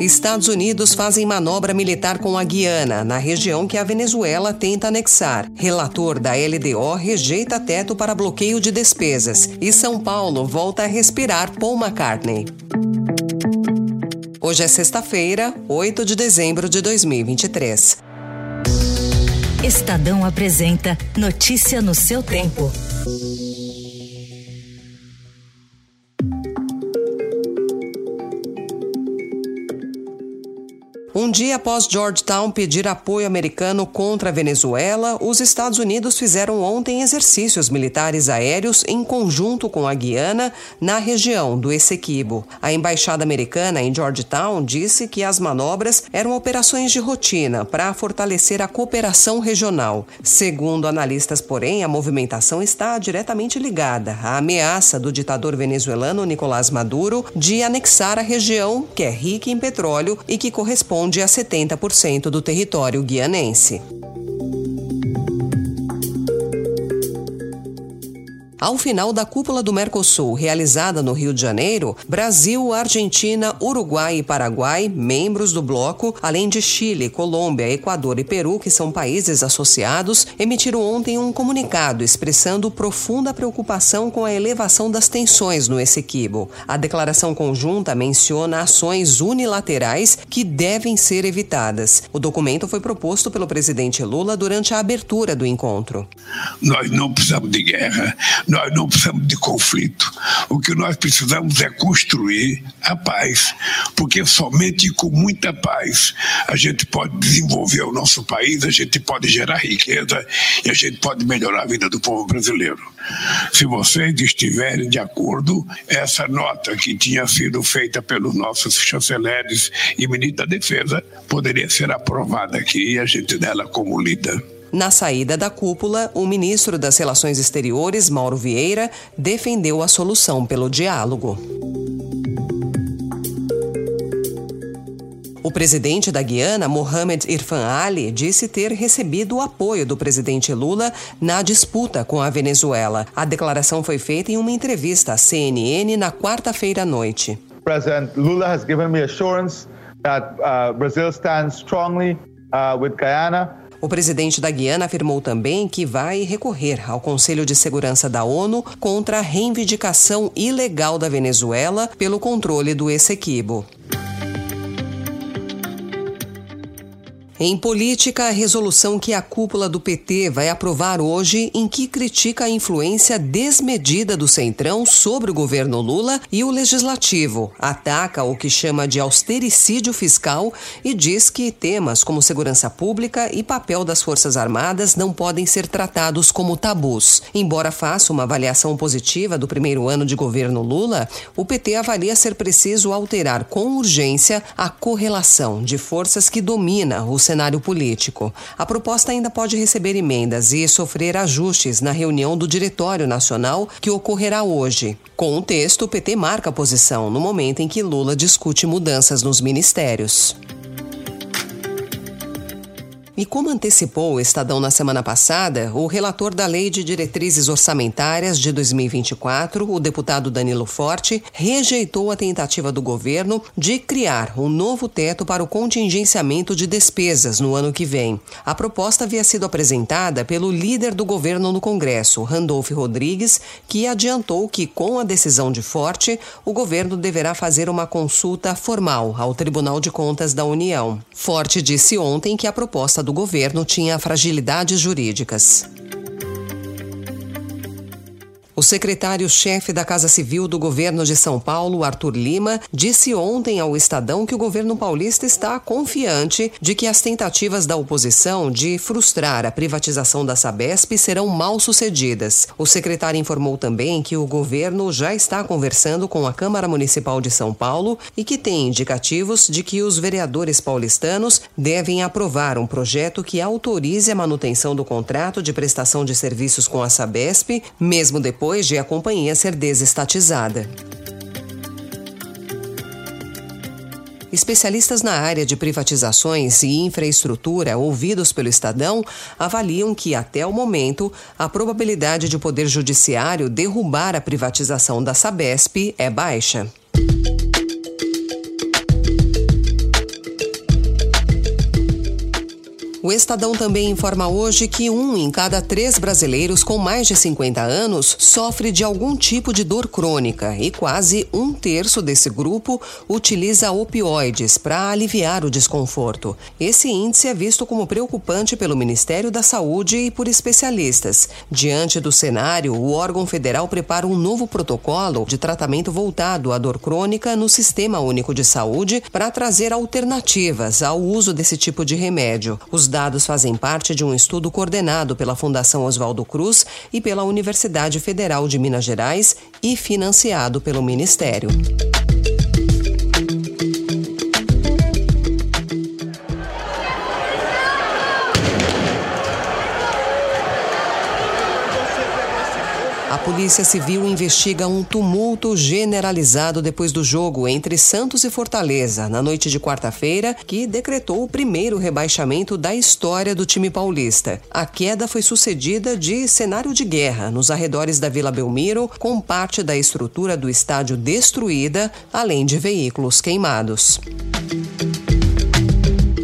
Estados Unidos fazem manobra militar com a Guiana, na região que a Venezuela tenta anexar. Relator da LDO rejeita teto para bloqueio de despesas. E São Paulo volta a respirar Paul McCartney. Hoje é sexta-feira, 8 de dezembro de 2023. Estadão apresenta Notícia no seu tempo. Um dia após Georgetown pedir apoio americano contra a Venezuela, os Estados Unidos fizeram ontem exercícios militares aéreos em conjunto com a Guiana na região do Essequibo. A embaixada americana em Georgetown disse que as manobras eram operações de rotina para fortalecer a cooperação regional. Segundo analistas, porém, a movimentação está diretamente ligada à ameaça do ditador venezuelano Nicolás Maduro de anexar a região, que é rica em petróleo e que corresponde corresponde a 70% do território guianense. Ao final da cúpula do Mercosul, realizada no Rio de Janeiro, Brasil, Argentina, Uruguai e Paraguai, membros do bloco, além de Chile, Colômbia, Equador e Peru, que são países associados, emitiram ontem um comunicado expressando profunda preocupação com a elevação das tensões no Essequibo. A declaração conjunta menciona ações unilaterais que devem ser evitadas. O documento foi proposto pelo presidente Lula durante a abertura do encontro. Nós não precisamos de guerra nós não precisamos de conflito. O que nós precisamos é construir a paz, porque somente com muita paz a gente pode desenvolver o nosso país, a gente pode gerar riqueza e a gente pode melhorar a vida do povo brasileiro. Se vocês estiverem de acordo, essa nota que tinha sido feita pelos nossos chanceleres e ministro da Defesa poderia ser aprovada aqui e a gente dela como líder. Na saída da cúpula, o ministro das Relações Exteriores, Mauro Vieira, defendeu a solução pelo diálogo. O presidente da Guiana, Mohamed Irfan Ali, disse ter recebido o apoio do presidente Lula na disputa com a Venezuela. A declaração foi feita em uma entrevista à CNN na quarta-feira à noite. President Lula has given me assurance that uh, Brazil stands strongly uh, with Guyana. O presidente da Guiana afirmou também que vai recorrer ao Conselho de Segurança da ONU contra a reivindicação ilegal da Venezuela pelo controle do Essequibo. Em política, a resolução que a cúpula do PT vai aprovar hoje, em que critica a influência desmedida do Centrão sobre o governo Lula e o legislativo, ataca o que chama de austericídio fiscal e diz que temas como segurança pública e papel das Forças Armadas não podem ser tratados como tabus. Embora faça uma avaliação positiva do primeiro ano de governo Lula, o PT avalia ser preciso alterar com urgência a correlação de forças que domina o cenário político. A proposta ainda pode receber emendas e sofrer ajustes na reunião do Diretório Nacional que ocorrerá hoje. Com o texto, o PT marca a posição no momento em que Lula discute mudanças nos ministérios. E como antecipou o Estadão na semana passada, o relator da Lei de Diretrizes Orçamentárias de 2024, o deputado Danilo Forte, rejeitou a tentativa do governo de criar um novo teto para o contingenciamento de despesas no ano que vem. A proposta havia sido apresentada pelo líder do governo no Congresso, Randolph Rodrigues, que adiantou que, com a decisão de Forte, o governo deverá fazer uma consulta formal ao Tribunal de Contas da União. Forte disse ontem que a proposta do governo tinha fragilidades jurídicas. O secretário-chefe da Casa Civil do governo de São Paulo, Arthur Lima, disse ontem ao Estadão que o governo paulista está confiante de que as tentativas da oposição de frustrar a privatização da Sabesp serão mal sucedidas. O secretário informou também que o governo já está conversando com a Câmara Municipal de São Paulo e que tem indicativos de que os vereadores paulistanos devem aprovar um projeto que autorize a manutenção do contrato de prestação de serviços com a Sabesp, mesmo depois depois de a companhia ser desestatizada. Especialistas na área de privatizações e infraestrutura ouvidos pelo Estadão avaliam que, até o momento, a probabilidade de o Poder Judiciário derrubar a privatização da Sabesp é baixa. O Estadão também informa hoje que um em cada três brasileiros com mais de 50 anos sofre de algum tipo de dor crônica e quase um terço desse grupo utiliza opioides para aliviar o desconforto. Esse índice é visto como preocupante pelo Ministério da Saúde e por especialistas. Diante do cenário, o órgão federal prepara um novo protocolo de tratamento voltado à dor crônica no Sistema Único de Saúde para trazer alternativas ao uso desse tipo de remédio. Os dados fazem parte de um estudo coordenado pela Fundação Oswaldo Cruz e pela Universidade Federal de Minas Gerais e financiado pelo Ministério. A Polícia Civil investiga um tumulto generalizado depois do jogo entre Santos e Fortaleza, na noite de quarta-feira, que decretou o primeiro rebaixamento da história do time paulista. A queda foi sucedida de cenário de guerra nos arredores da Vila Belmiro, com parte da estrutura do estádio destruída, além de veículos queimados.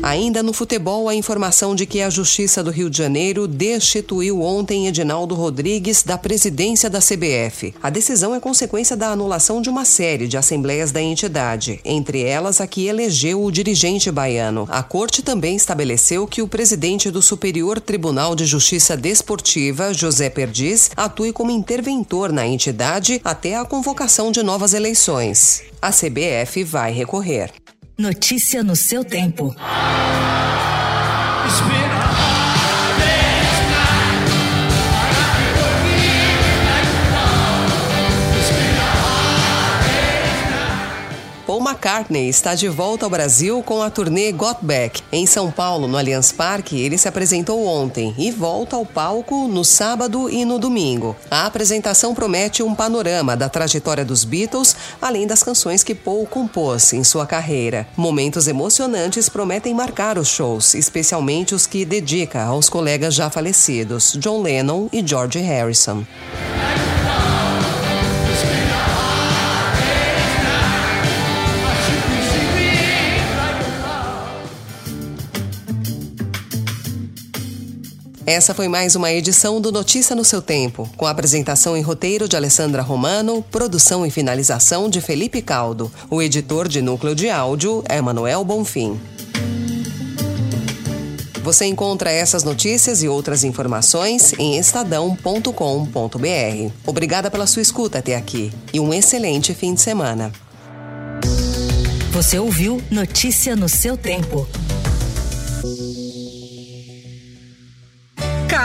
Ainda no futebol, a informação de que a Justiça do Rio de Janeiro destituiu ontem Edinaldo Rodrigues da presidência da CBF. A decisão é consequência da anulação de uma série de assembleias da entidade, entre elas a que elegeu o dirigente baiano. A corte também estabeleceu que o presidente do Superior Tribunal de Justiça Desportiva, José Perdiz, atue como interventor na entidade até a convocação de novas eleições. A CBF vai recorrer. Notícia no seu tempo. McCartney está de volta ao Brasil com a turnê Got Back. Em São Paulo, no Allianz Parque, ele se apresentou ontem e volta ao palco no sábado e no domingo. A apresentação promete um panorama da trajetória dos Beatles, além das canções que Paul compôs em sua carreira. Momentos emocionantes prometem marcar os shows, especialmente os que dedica aos colegas já falecidos, John Lennon e George Harrison. Essa foi mais uma edição do Notícia no seu Tempo, com apresentação e roteiro de Alessandra Romano, produção e finalização de Felipe Caldo. O editor de núcleo de áudio é Manuel Bonfim. Você encontra essas notícias e outras informações em estadão.com.br. Obrigada pela sua escuta até aqui e um excelente fim de semana. Você ouviu Notícia no seu tempo.